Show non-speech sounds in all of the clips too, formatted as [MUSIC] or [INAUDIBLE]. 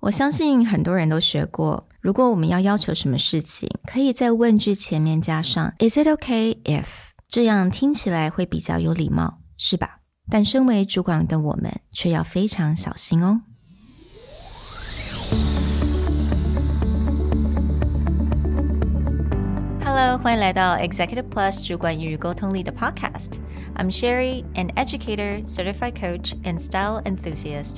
我相信很多人都学过，如果我们要要求什么事情，可以在问句前面加上 "Is it okay if"，这样听起来会比较有礼貌，是吧？但身为主管的我们却要非常小心哦。Hello，欢迎来到 Executive Plus 主管与沟通力的 Podcast。I'm Sherry, an educator, certified coach, and style enthusiast.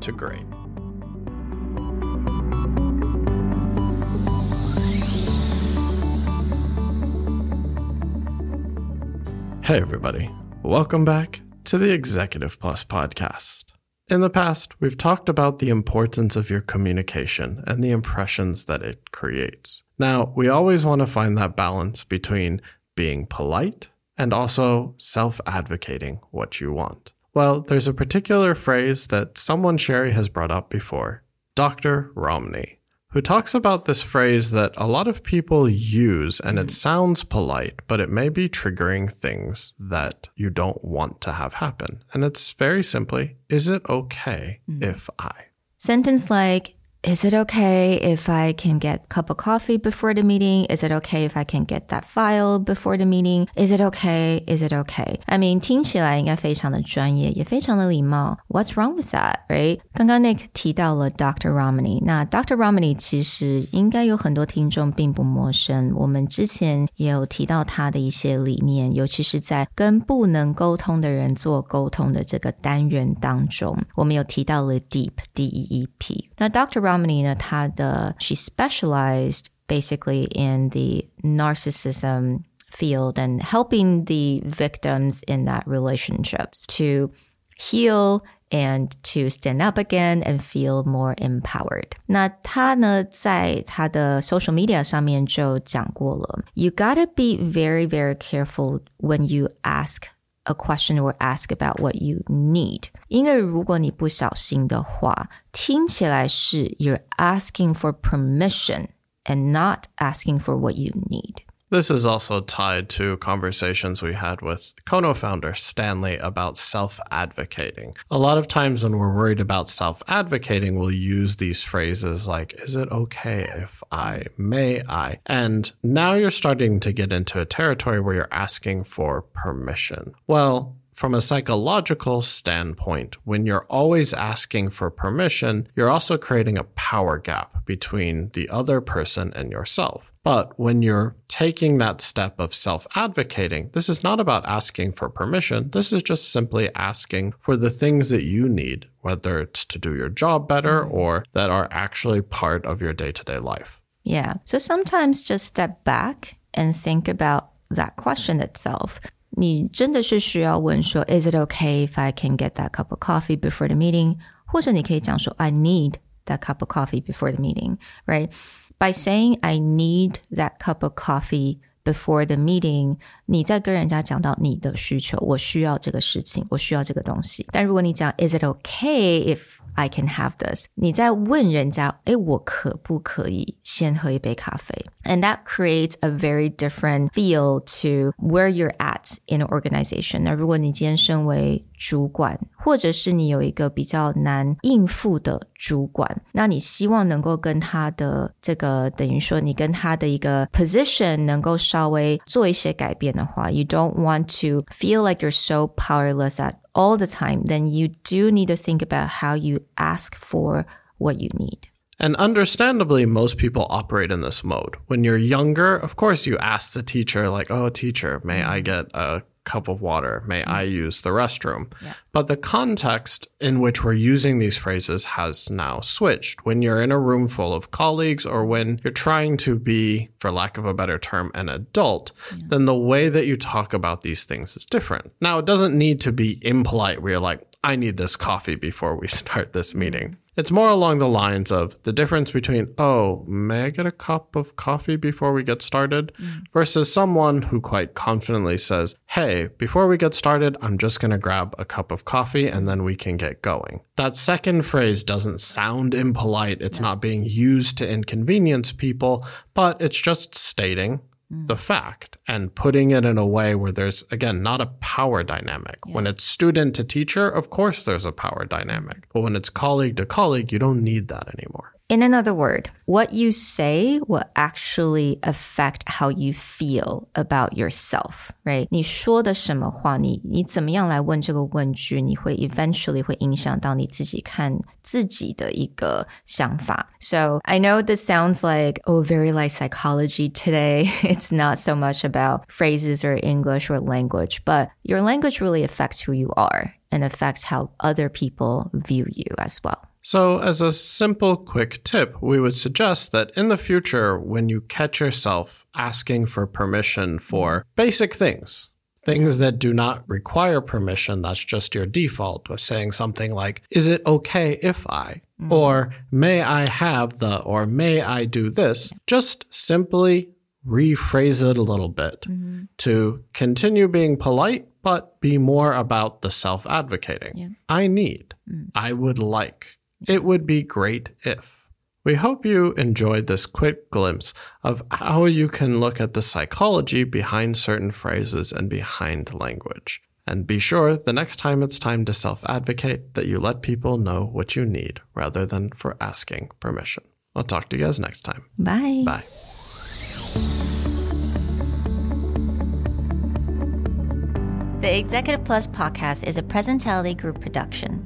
to great. Hey, everybody. Welcome back to the Executive Plus podcast. In the past, we've talked about the importance of your communication and the impressions that it creates. Now, we always want to find that balance between being polite and also self advocating what you want. Well, there's a particular phrase that someone Sherry has brought up before Dr. Ramani, who talks about this phrase that a lot of people use and it sounds polite, but it may be triggering things that you don't want to have happen. And it's very simply Is it okay mm. if I? Sentence like, is it okay if I can get a cup of coffee before the meeting? Is it okay if I can get that file before the meeting? Is it okay? Is it okay? I mean，听起来应该非常的专业，也非常的礼貌。What's wrong with that, right？刚刚 Nick 提到了 Dr. Ramani，那 Dr. Ramani 其实应该有很多听众并不陌生。我们之前也有提到他的一些理念，尤其是在跟不能沟通的人做沟通的这个单元当中，我们有提到了 deep，D-E-E-P。那 Dr. Romney 呢，他的 she specialized basically in the narcissism field and helping the victims in that relationships to heal and to stand up again and feel more empowered. 那他呢，在他的 social media 上面就讲过了，You gotta be very very careful when you ask a question or ask about what you need. 因为如果你不小心的话，听起来是 you're asking for permission and not asking for what you need. This is also tied to conversations we had with Kono founder Stanley about self advocating. A lot of times when we're worried about self advocating, we'll use these phrases like, is it okay if I, may I? And now you're starting to get into a territory where you're asking for permission. Well, from a psychological standpoint, when you're always asking for permission, you're also creating a power gap between the other person and yourself. But when you're taking that step of self advocating, this is not about asking for permission. This is just simply asking for the things that you need, whether it's to do your job better mm-hmm. or that are actually part of your day to day life. Yeah. So sometimes just step back and think about that question itself. 你真的是需要问说，Is it okay if I can get that cup of coffee before the meeting？或者你可以讲说，I need that cup of coffee before the meeting, right? By saying I need that cup of coffee before the meeting，你在跟人家讲到你的需求，我需要这个事情，我需要这个东西。但如果你讲 Is it okay if I can have this. 你在问人家，诶，我可不可以先喝一杯咖啡？And that creates a very different feel to where you're at in an organization. 那如果你今天身为主管，或者是你有一个比较难应付的主管，那你希望能够跟他的这个等于说你跟他的一个 position 能够稍微做一些改变的话，you don't want to feel like you're so powerless at all the time, then you do need to think about how you ask for what you need. And understandably, most people operate in this mode. When you're younger, of course, you ask the teacher, like, oh, teacher, may I get a cup of water? May mm-hmm. I use the restroom? Yeah. But the context in which we're using these phrases has now switched. When you're in a room full of colleagues or when you're trying to be, for lack of a better term, an adult, yeah. then the way that you talk about these things is different. Now, it doesn't need to be impolite where you're like, I need this coffee before we [LAUGHS] start this meeting. It's more along the lines of the difference between, oh, may I get a cup of coffee before we get started? Mm. versus someone who quite confidently says, hey, before we get started, I'm just going to grab a cup of coffee and then we can get going. That second phrase doesn't sound impolite. It's not being used to inconvenience people, but it's just stating the mm. fact and putting it in a way where there's, again, not a power dynamic. When it's student to teacher, of course there's a power dynamic. But when it's colleague to colleague, you don't need that anymore. In another word, what you say will actually affect how you feel about yourself, right? 你说的什么话，你你怎么样来问这个问句，你会 eventually 会影响到你自己看自己的一个想法。So I know this sounds like oh very like psychology today. [LAUGHS] It's not so much about phrases or English or language, but your language really affects who you are and affects how other people view you as well. So, as a simple, quick tip, we would suggest that in the future, when you catch yourself asking for permission for basic things, things that do not require permission, that's just your default, of saying something like, Is it okay if I? Mm. Or may I have the, or may I do this? Just simply rephrase it a little bit mm-hmm. to continue being polite, but be more about the self advocating. I need, mm. I would like. It would be great if. We hope you enjoyed this quick glimpse of how you can look at the psychology behind certain phrases and behind language. And be sure the next time it's time to self advocate that you let people know what you need rather than for asking permission. I'll talk to you guys next time. Bye. Bye. The Executive Plus podcast is a Presentality Group production,